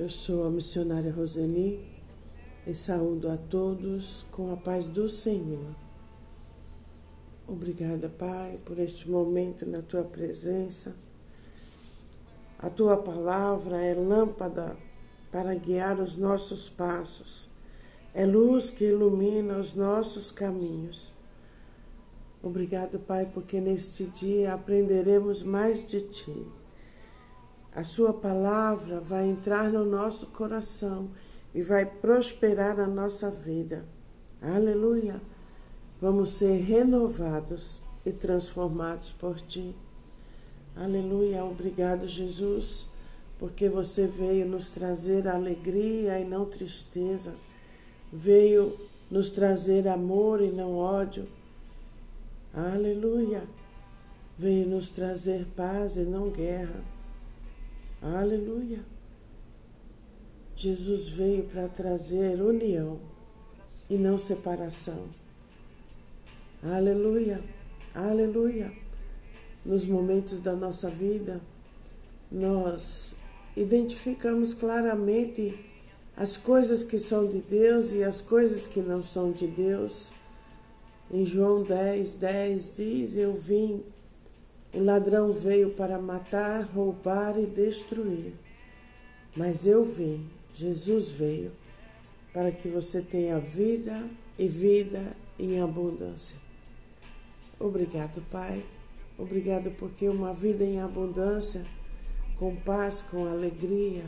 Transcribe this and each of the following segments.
Eu sou a missionária Roseni e saúdo a todos com a paz do Senhor. Obrigada, Pai, por este momento na tua presença. A tua palavra é lâmpada para guiar os nossos passos, é luz que ilumina os nossos caminhos. Obrigado, Pai, porque neste dia aprenderemos mais de ti a Sua palavra vai entrar no nosso coração e vai prosperar a nossa vida. Aleluia! Vamos ser renovados e transformados por Ti. Aleluia! Obrigado, Jesus, porque você veio nos trazer alegria e não tristeza, veio nos trazer amor e não ódio. Aleluia! Veio nos trazer paz e não guerra. Aleluia. Jesus veio para trazer união e não separação. Aleluia. Aleluia. Nos momentos da nossa vida, nós identificamos claramente as coisas que são de Deus e as coisas que não são de Deus. Em João 10, 10 diz: Eu vim o ladrão veio para matar, roubar e destruir. Mas eu vim, Jesus veio, para que você tenha vida e vida em abundância. Obrigado, Pai. Obrigado porque uma vida em abundância, com paz, com alegria,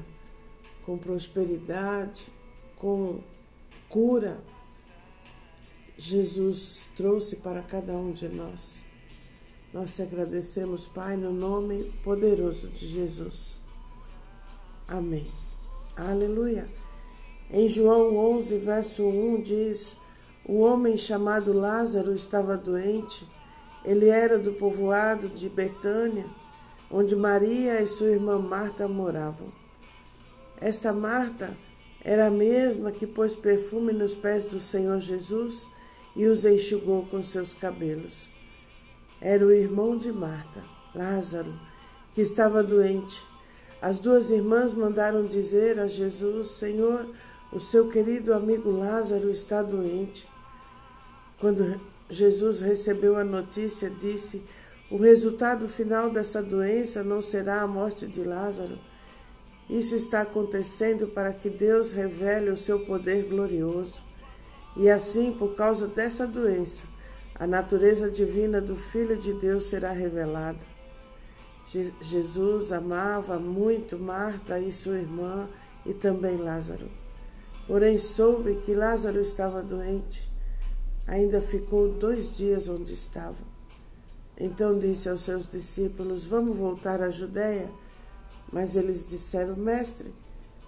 com prosperidade, com cura, Jesus trouxe para cada um de nós. Nós te agradecemos, Pai, no nome poderoso de Jesus. Amém. Aleluia. Em João 11, verso 1 diz: Um homem chamado Lázaro estava doente. Ele era do povoado de Betânia, onde Maria e sua irmã Marta moravam. Esta Marta era a mesma que pôs perfume nos pés do Senhor Jesus e os enxugou com seus cabelos era o irmão de Marta, Lázaro, que estava doente. As duas irmãs mandaram dizer a Jesus: Senhor, o seu querido amigo Lázaro está doente. Quando Jesus recebeu a notícia, disse: O resultado final dessa doença não será a morte de Lázaro. Isso está acontecendo para que Deus revele o seu poder glorioso. E assim, por causa dessa doença, a natureza divina do Filho de Deus será revelada. Jesus amava muito Marta e sua irmã e também Lázaro. Porém, soube que Lázaro estava doente. Ainda ficou dois dias onde estava. Então disse aos seus discípulos: Vamos voltar à Judéia. Mas eles disseram: Mestre,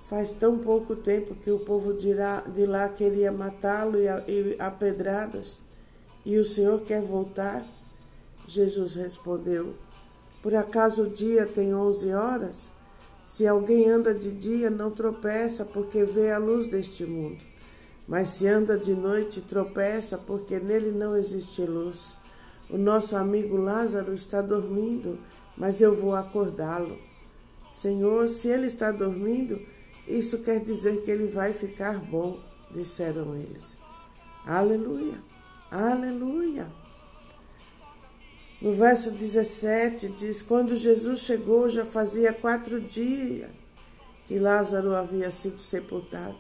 faz tão pouco tempo que o povo de lá queria matá-lo e a pedradas. E o Senhor quer voltar? Jesus respondeu: Por acaso o dia tem onze horas? Se alguém anda de dia, não tropeça, porque vê a luz deste mundo. Mas se anda de noite, tropeça, porque nele não existe luz. O nosso amigo Lázaro está dormindo, mas eu vou acordá-lo. Senhor, se ele está dormindo, isso quer dizer que ele vai ficar bom, disseram eles. Aleluia! Aleluia. No verso 17 diz: Quando Jesus chegou, já fazia quatro dias que Lázaro havia sido sepultado.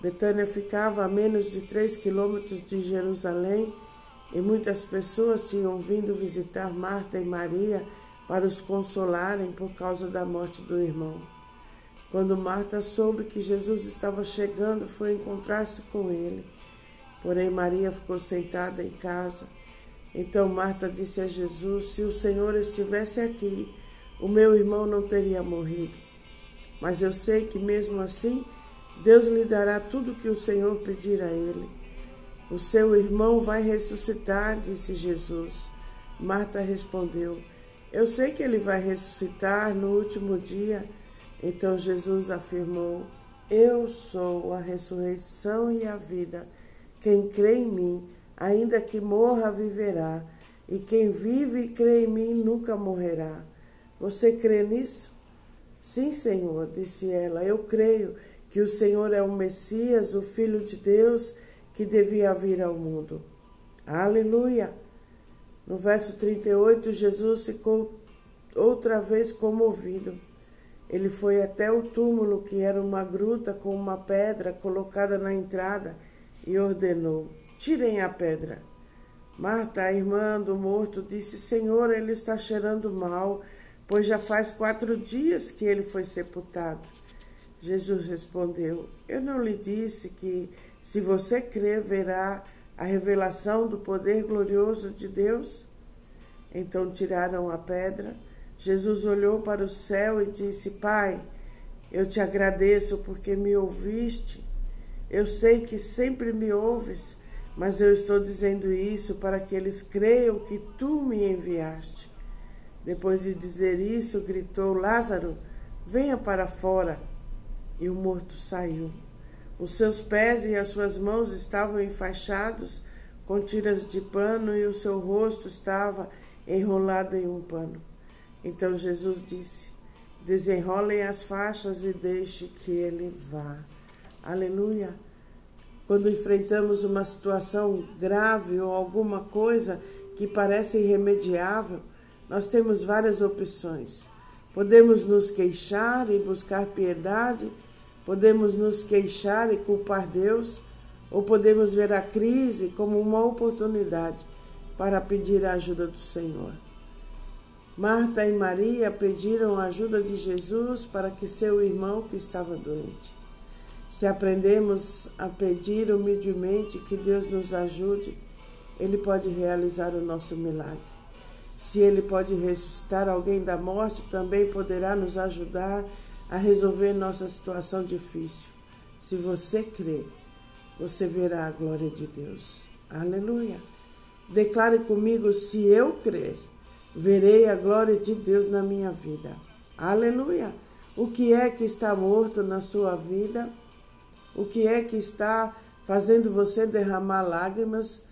Betânia ficava a menos de três quilômetros de Jerusalém e muitas pessoas tinham vindo visitar Marta e Maria para os consolarem por causa da morte do irmão. Quando Marta soube que Jesus estava chegando, foi encontrar-se com ele. Porém, Maria ficou sentada em casa. Então Marta disse a Jesus: Se o Senhor estivesse aqui, o meu irmão não teria morrido. Mas eu sei que mesmo assim, Deus lhe dará tudo o que o Senhor pedir a ele. O seu irmão vai ressuscitar, disse Jesus. Marta respondeu: Eu sei que ele vai ressuscitar no último dia. Então Jesus afirmou: Eu sou a ressurreição e a vida. Quem crê em mim, ainda que morra, viverá, e quem vive e crê em mim nunca morrerá. Você crê nisso? Sim, Senhor, disse ela, eu creio que o Senhor é o Messias, o Filho de Deus, que devia vir ao mundo. Aleluia! No verso 38, Jesus ficou outra vez comovido. Ele foi até o túmulo, que era uma gruta com uma pedra colocada na entrada, e ordenou: Tirem a pedra. Marta, a irmã do morto, disse: Senhor, ele está cheirando mal, pois já faz quatro dias que ele foi sepultado. Jesus respondeu: Eu não lhe disse que, se você crer, verá a revelação do poder glorioso de Deus? Então tiraram a pedra. Jesus olhou para o céu e disse: Pai, eu te agradeço porque me ouviste. Eu sei que sempre me ouves, mas eu estou dizendo isso para que eles creiam que tu me enviaste. Depois de dizer isso, gritou: Lázaro, venha para fora. E o morto saiu. Os seus pés e as suas mãos estavam enfaixados com tiras de pano e o seu rosto estava enrolado em um pano. Então Jesus disse: Desenrolem as faixas e deixe que ele vá. Aleluia. Quando enfrentamos uma situação grave ou alguma coisa que parece irremediável, nós temos várias opções. Podemos nos queixar e buscar piedade Podemos nos queixar e culpar Deus, ou podemos ver a crise como uma oportunidade para pedir a ajuda do Senhor. Marta e Maria pediram a ajuda de Jesus para que seu irmão que estava doente. Se aprendemos a pedir humildemente que Deus nos ajude, Ele pode realizar o nosso milagre. Se Ele pode ressuscitar alguém da morte, também poderá nos ajudar a resolver nossa situação difícil. Se você crer, você verá a glória de Deus. Aleluia. Declare comigo: se eu crer, verei a glória de Deus na minha vida. Aleluia. O que é que está morto na sua vida? O que é que está fazendo você derramar lágrimas?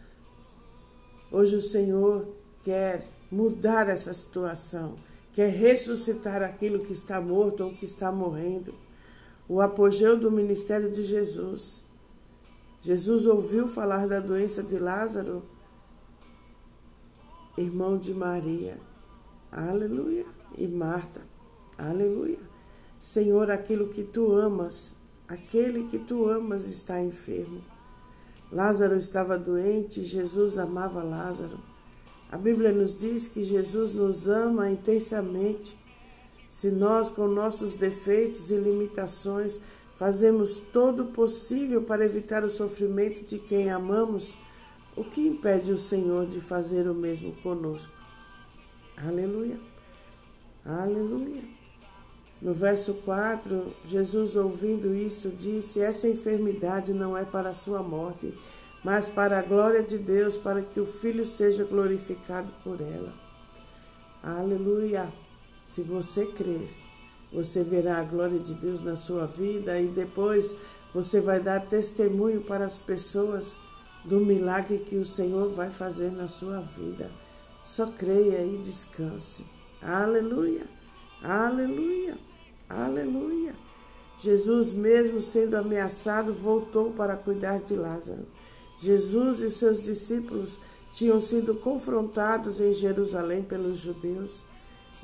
Hoje o Senhor quer mudar essa situação quer ressuscitar aquilo que está morto ou que está morrendo. O apogeu do ministério de Jesus. Jesus ouviu falar da doença de Lázaro, irmão de Maria. Aleluia. E Marta. Aleluia. Senhor, aquilo que tu amas, aquele que tu amas está enfermo. Lázaro estava doente e Jesus amava Lázaro. A Bíblia nos diz que Jesus nos ama intensamente. Se nós, com nossos defeitos e limitações, fazemos todo o possível para evitar o sofrimento de quem amamos, o que impede o Senhor de fazer o mesmo conosco? Aleluia. Aleluia. No verso 4, Jesus, ouvindo isto, disse: Essa enfermidade não é para a sua morte, mas para a glória de Deus, para que o Filho seja glorificado por ela. Aleluia! Se você crer, você verá a glória de Deus na sua vida e depois você vai dar testemunho para as pessoas do milagre que o Senhor vai fazer na sua vida. Só creia e descanse. Aleluia! Aleluia! Aleluia! Jesus, mesmo sendo ameaçado, voltou para cuidar de Lázaro. Jesus e seus discípulos tinham sido confrontados em Jerusalém pelos judeus.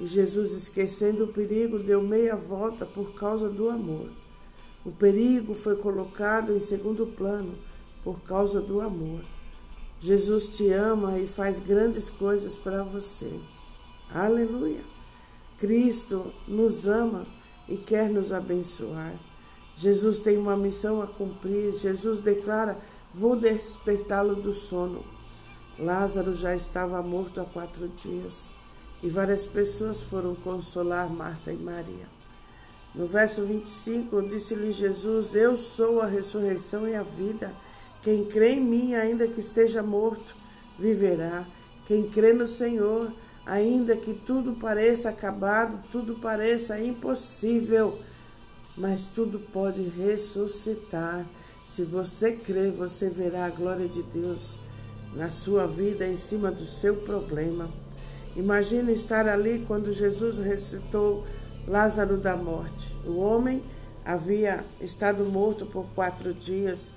E Jesus, esquecendo o perigo, deu meia volta por causa do amor. O perigo foi colocado em segundo plano por causa do amor. Jesus te ama e faz grandes coisas para você. Aleluia! Cristo nos ama e quer nos abençoar. Jesus tem uma missão a cumprir. Jesus declara Vou despertá-lo do sono. Lázaro já estava morto há quatro dias e várias pessoas foram consolar Marta e Maria. No verso 25, disse-lhe Jesus: Eu sou a ressurreição e a vida. Quem crê em mim, ainda que esteja morto, viverá. Quem crê no Senhor, ainda que tudo pareça acabado, tudo pareça impossível, mas tudo pode ressuscitar. Se você crer, você verá a glória de Deus na sua vida em cima do seu problema. Imagine estar ali quando Jesus ressuscitou Lázaro da morte. O homem havia estado morto por quatro dias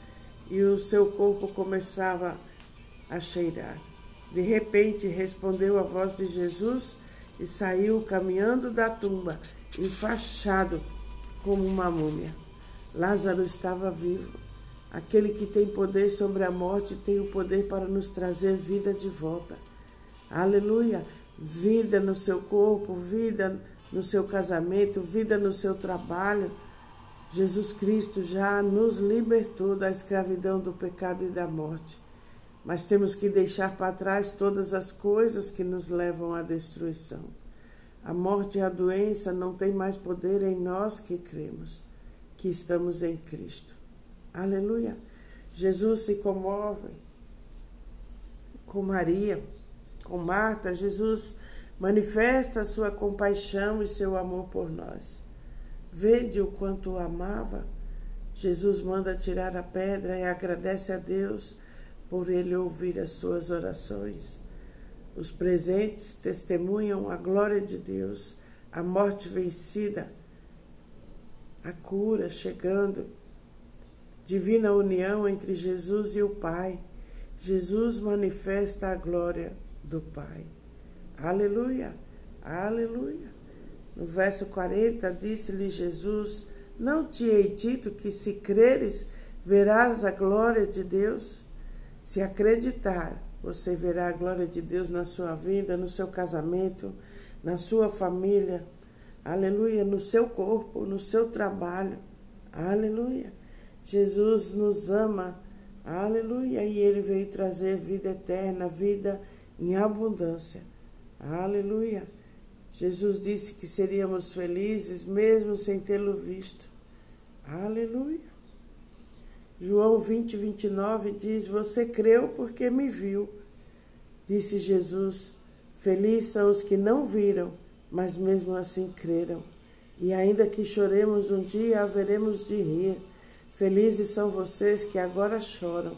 e o seu corpo começava a cheirar. De repente respondeu a voz de Jesus e saiu caminhando da tumba, enfaixado como uma múmia. Lázaro estava vivo. Aquele que tem poder sobre a morte tem o poder para nos trazer vida de volta. Aleluia! Vida no seu corpo, vida no seu casamento, vida no seu trabalho. Jesus Cristo já nos libertou da escravidão do pecado e da morte. Mas temos que deixar para trás todas as coisas que nos levam à destruição. A morte e a doença não têm mais poder em nós que cremos, que estamos em Cristo. Aleluia. Jesus se comove com Maria, com Marta. Jesus manifesta a sua compaixão e seu amor por nós. Vede o quanto o amava. Jesus manda tirar a pedra e agradece a Deus por ele ouvir as suas orações. Os presentes testemunham a glória de Deus, a morte vencida, a cura chegando divina união entre Jesus e o Pai. Jesus manifesta a glória do Pai. Aleluia, aleluia. No verso 40, disse-lhe Jesus: Não te hei dito que se creres, verás a glória de Deus? Se acreditar, você verá a glória de Deus na sua vida, no seu casamento, na sua família. Aleluia, no seu corpo, no seu trabalho. Aleluia. Jesus nos ama, aleluia, e ele veio trazer vida eterna, vida em abundância, aleluia. Jesus disse que seríamos felizes mesmo sem tê-lo visto, aleluia. João 20, 29 diz: Você creu porque me viu. Disse Jesus: Felizes são os que não viram, mas mesmo assim creram. E ainda que choremos um dia, haveremos de rir Felizes são vocês que agora choram,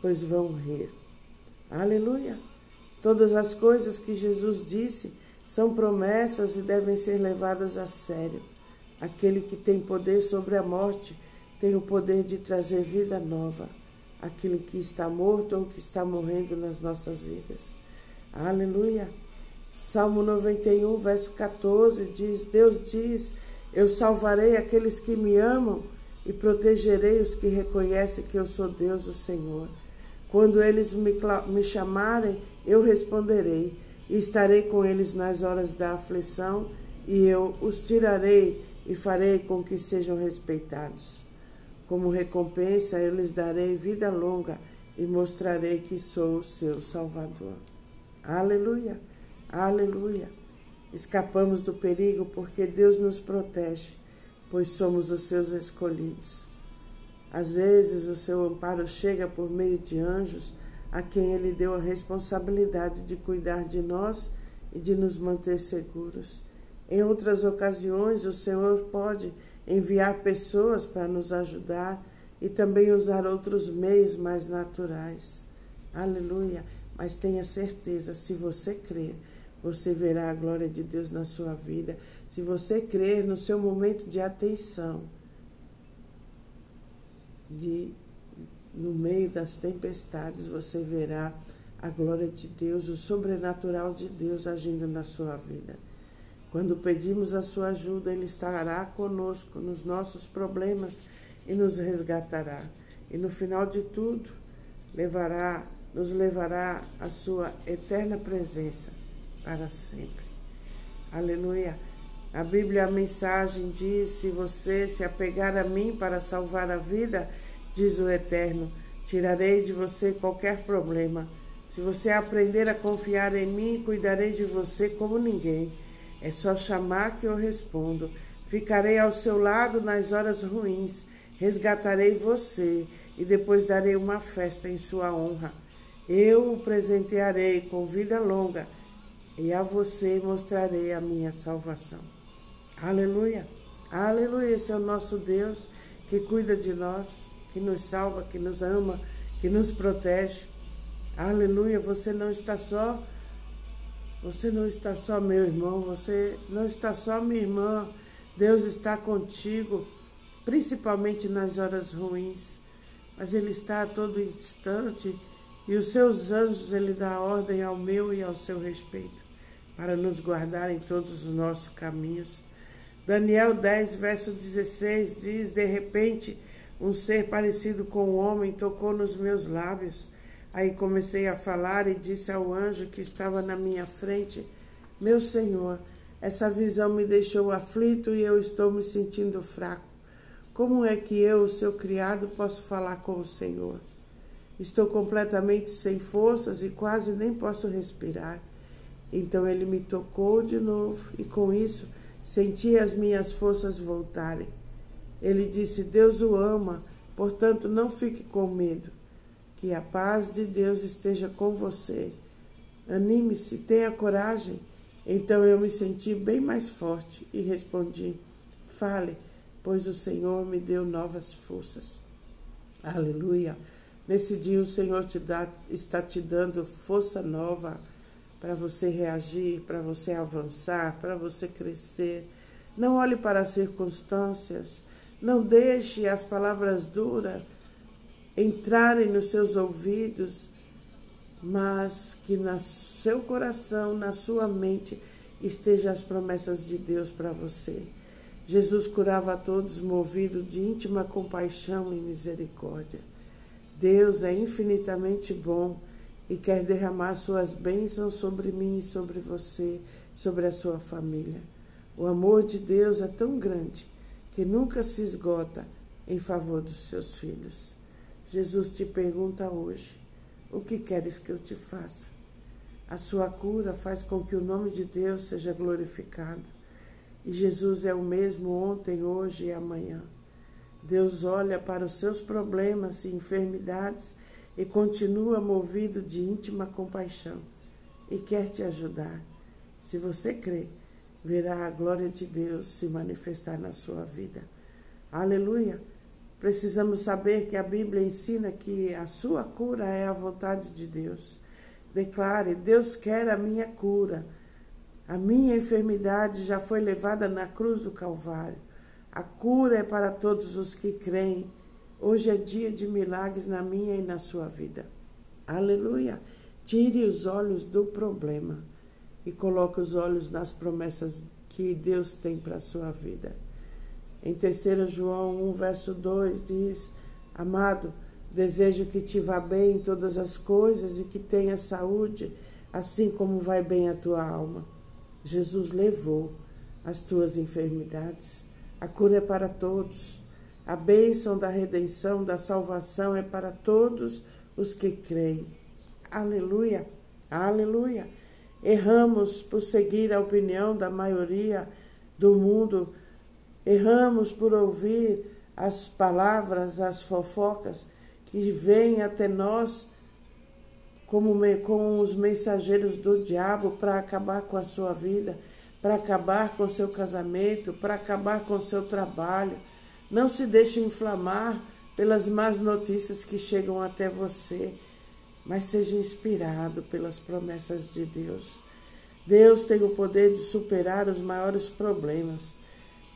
pois vão rir. Aleluia! Todas as coisas que Jesus disse são promessas e devem ser levadas a sério. Aquele que tem poder sobre a morte tem o poder de trazer vida nova. Aquilo que está morto ou que está morrendo nas nossas vidas. Aleluia! Salmo 91, verso 14 diz: Deus diz: Eu salvarei aqueles que me amam e protegerei os que reconhecem que eu sou Deus, o Senhor. Quando eles me, me chamarem, eu responderei, e estarei com eles nas horas da aflição, e eu os tirarei e farei com que sejam respeitados. Como recompensa, eu lhes darei vida longa e mostrarei que sou o seu Salvador. Aleluia, aleluia. Escapamos do perigo porque Deus nos protege pois somos os seus escolhidos. Às vezes o seu amparo chega por meio de anjos a quem ele deu a responsabilidade de cuidar de nós e de nos manter seguros. Em outras ocasiões, o Senhor pode enviar pessoas para nos ajudar e também usar outros meios mais naturais. Aleluia! Mas tenha certeza, se você crer, você verá a glória de Deus na sua vida. Se você crer no seu momento de atenção, de no meio das tempestades, você verá a glória de Deus, o sobrenatural de Deus agindo na sua vida. Quando pedimos a sua ajuda, Ele estará conosco nos nossos problemas e nos resgatará. E no final de tudo, levará, nos levará à sua eterna presença para sempre. Aleluia. A Bíblia, a mensagem diz: Se você se apegar a mim para salvar a vida, diz o Eterno, tirarei de você qualquer problema. Se você aprender a confiar em mim, cuidarei de você como ninguém. É só chamar que eu respondo. Ficarei ao seu lado nas horas ruins. Resgatarei você e depois darei uma festa em sua honra. Eu o presentearei com vida longa e a você mostrarei a minha salvação. Aleluia, aleluia. Esse é o nosso Deus que cuida de nós, que nos salva, que nos ama, que nos protege. Aleluia, você não está só, você não está só, meu irmão, você não está só, minha irmã. Deus está contigo, principalmente nas horas ruins, mas Ele está a todo instante e os seus anjos Ele dá ordem ao meu e ao seu respeito, para nos guardar em todos os nossos caminhos. Daniel 10, verso 16 diz: De repente, um ser parecido com um homem tocou nos meus lábios. Aí comecei a falar e disse ao anjo que estava na minha frente: Meu Senhor, essa visão me deixou aflito e eu estou me sentindo fraco. Como é que eu, seu criado, posso falar com o Senhor? Estou completamente sem forças e quase nem posso respirar. Então ele me tocou de novo e com isso Senti as minhas forças voltarem. Ele disse: Deus o ama, portanto não fique com medo. Que a paz de Deus esteja com você. Anime-se, tenha coragem. Então eu me senti bem mais forte e respondi: Fale, pois o Senhor me deu novas forças. Aleluia. Nesse dia o Senhor te dá, está te dando força nova para você reagir, para você avançar, para você crescer. Não olhe para as circunstâncias, não deixe as palavras duras entrarem nos seus ouvidos, mas que no seu coração, na sua mente, estejam as promessas de Deus para você. Jesus curava a todos movido de íntima compaixão e misericórdia. Deus é infinitamente bom e quer derramar suas bênçãos sobre mim e sobre você, sobre a sua família. O amor de Deus é tão grande que nunca se esgota em favor dos seus filhos. Jesus te pergunta hoje: o que queres que eu te faça? A sua cura faz com que o nome de Deus seja glorificado. E Jesus é o mesmo ontem, hoje e amanhã. Deus olha para os seus problemas e enfermidades e continua movido de íntima compaixão e quer te ajudar. Se você crê, verá a glória de Deus se manifestar na sua vida. Aleluia! Precisamos saber que a Bíblia ensina que a sua cura é a vontade de Deus. Declare: Deus quer a minha cura. A minha enfermidade já foi levada na cruz do Calvário. A cura é para todos os que creem Hoje é dia de milagres na minha e na sua vida. Aleluia! Tire os olhos do problema e coloque os olhos nas promessas que Deus tem para a sua vida. Em 3 João 1, verso 2 diz: Amado, desejo que te vá bem em todas as coisas e que tenha saúde, assim como vai bem a tua alma. Jesus levou as tuas enfermidades. A cura é para todos. A bênção da redenção, da salvação é para todos os que creem. Aleluia, aleluia. Erramos por seguir a opinião da maioria do mundo, erramos por ouvir as palavras, as fofocas que vêm até nós como com os mensageiros do diabo para acabar com a sua vida, para acabar com o seu casamento, para acabar com o seu trabalho não se deixe inflamar pelas más notícias que chegam até você, mas seja inspirado pelas promessas de Deus. Deus tem o poder de superar os maiores problemas.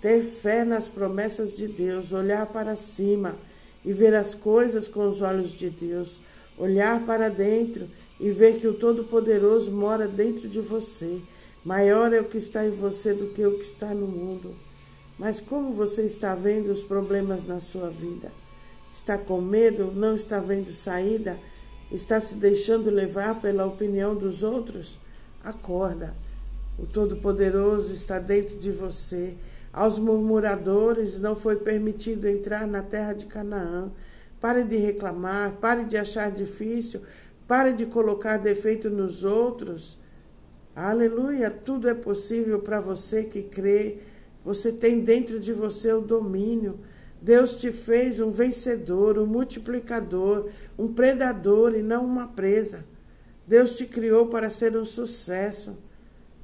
Ter fé nas promessas de Deus, olhar para cima e ver as coisas com os olhos de Deus, olhar para dentro e ver que o Todo-Poderoso mora dentro de você. Maior é o que está em você do que o que está no mundo. Mas como você está vendo os problemas na sua vida? Está com medo? Não está vendo saída? Está se deixando levar pela opinião dos outros? Acorda. O Todo-Poderoso está dentro de você. Aos murmuradores não foi permitido entrar na terra de Canaã. Pare de reclamar, pare de achar difícil, pare de colocar defeito nos outros. Aleluia! Tudo é possível para você que crê você tem dentro de você o domínio. Deus te fez um vencedor, um multiplicador, um predador e não uma presa. Deus te criou para ser um sucesso.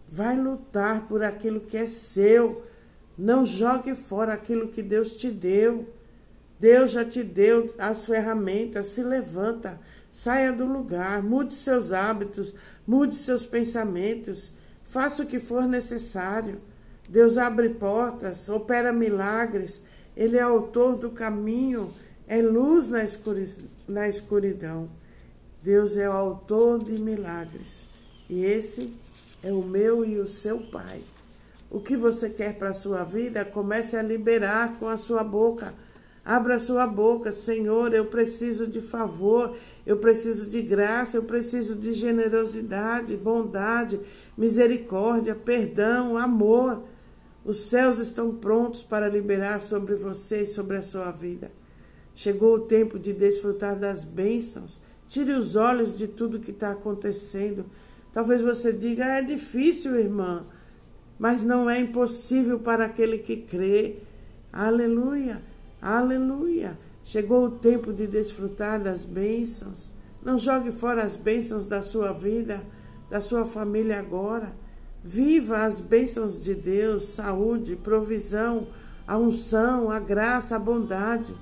Vai lutar por aquilo que é seu. Não jogue fora aquilo que Deus te deu. Deus já te deu as ferramentas. Se levanta, saia do lugar, mude seus hábitos, mude seus pensamentos, faça o que for necessário. Deus abre portas, opera milagres. Ele é autor do caminho, é luz na escuridão. Deus é o autor de milagres. E esse é o meu e o seu Pai. O que você quer para a sua vida, comece a liberar com a sua boca. Abra sua boca, Senhor, eu preciso de favor, eu preciso de graça, eu preciso de generosidade, bondade, misericórdia, perdão, amor. Os céus estão prontos para liberar sobre você e sobre a sua vida. Chegou o tempo de desfrutar das bênçãos. Tire os olhos de tudo que está acontecendo. Talvez você diga, é difícil, irmã, mas não é impossível para aquele que crê. Aleluia, aleluia. Chegou o tempo de desfrutar das bênçãos. Não jogue fora as bênçãos da sua vida, da sua família agora. Viva as bênçãos de Deus, saúde, provisão, a unção, a graça, a bondade.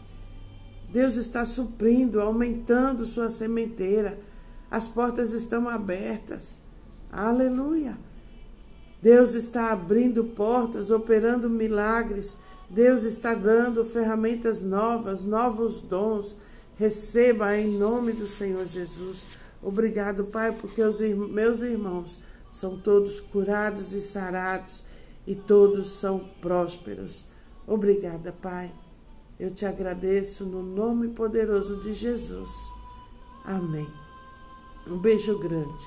Deus está suprindo, aumentando sua sementeira. As portas estão abertas. Aleluia. Deus está abrindo portas, operando milagres. Deus está dando ferramentas novas, novos dons. Receba em nome do Senhor Jesus. Obrigado, Pai, porque os meus irmãos são todos curados e sarados e todos são prósperos. Obrigada, Pai. Eu te agradeço no nome poderoso de Jesus. Amém. Um beijo grande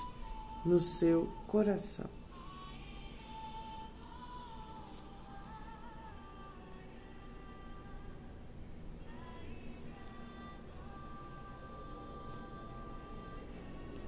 no seu coração.